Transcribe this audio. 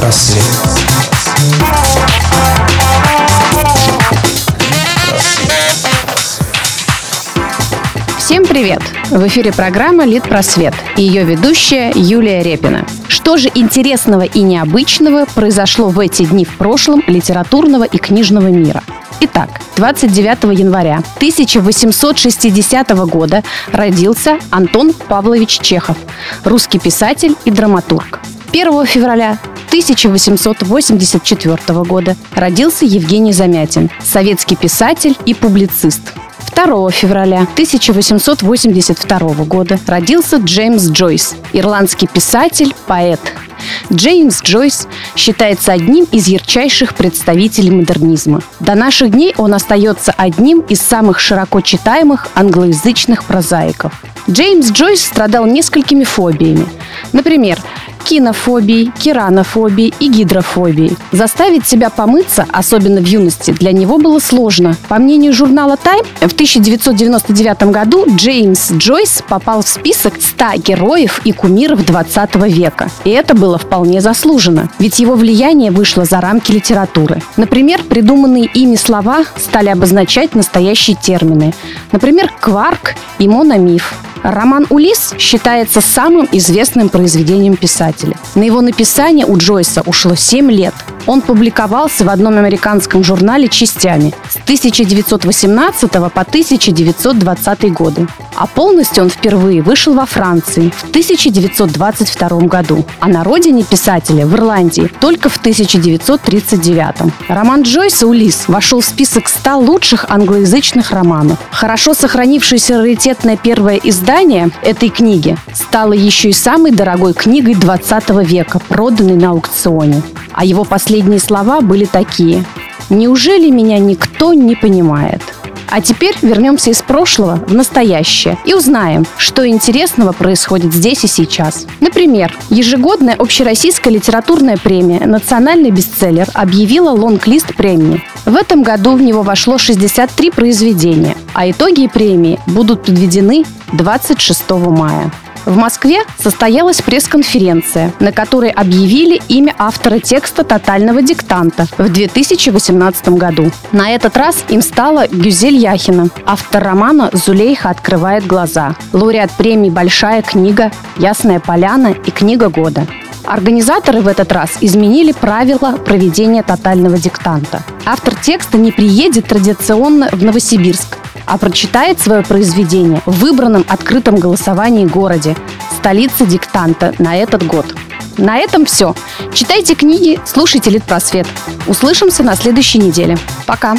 Литпросвет. Всем привет! В эфире программа «Лид Просвет» и ее ведущая Юлия Репина. Что же интересного и необычного произошло в эти дни в прошлом литературного и книжного мира? Итак, 29 января 1860 года родился Антон Павлович Чехов, русский писатель и драматург. 1 февраля 1884 года родился Евгений Замятин, советский писатель и публицист. 2 февраля 1882 года родился Джеймс Джойс, ирландский писатель, поэт. Джеймс Джойс считается одним из ярчайших представителей модернизма. До наших дней он остается одним из самых широко читаемых англоязычных прозаиков. Джеймс Джойс страдал несколькими фобиями. Например, кинофобией, керанофобией и гидрофобией. Заставить себя помыться, особенно в юности, для него было сложно. По мнению журнала Time, в 1999 году Джеймс Джойс попал в список 100 героев и кумиров 20 века. И это было вполне заслуженно, ведь его влияние вышло за рамки литературы. Например, придуманные ими слова стали обозначать настоящие термины. Например, кварк и мономиф. Роман «Улис» считается самым известным произведением писателя. На его написание у Джойса ушло 7 лет. Он публиковался в одном американском журнале частями с 1918 по 1920 годы. А полностью он впервые вышел во Франции в 1922 году, а на родине писателя в Ирландии только в 1939. Роман Джойса «Улис» вошел в список 100 лучших англоязычных романов. Хорошо сохранившееся раритетное первое издание этой книги стало еще и самой дорогой книгой 20 века, проданной на аукционе. А его последние слова были такие. «Неужели меня никто не понимает?» А теперь вернемся из прошлого в настоящее и узнаем, что интересного происходит здесь и сейчас. Например, ежегодная общероссийская литературная премия «Национальный бестселлер» объявила лонг-лист премии. В этом году в него вошло 63 произведения, а итоги премии будут подведены 26 мая. В Москве состоялась пресс-конференция, на которой объявили имя автора текста «Тотального диктанта» в 2018 году. На этот раз им стала Гюзель Яхина, автор романа «Зулейха открывает глаза», лауреат премии «Большая книга», «Ясная поляна» и «Книга года». Организаторы в этот раз изменили правила проведения тотального диктанта. Автор текста не приедет традиционно в Новосибирск, а прочитает свое произведение в выбранном открытом голосовании городе, столице диктанта на этот год. На этом все. Читайте книги, слушайте Литпросвет. Услышимся на следующей неделе. Пока.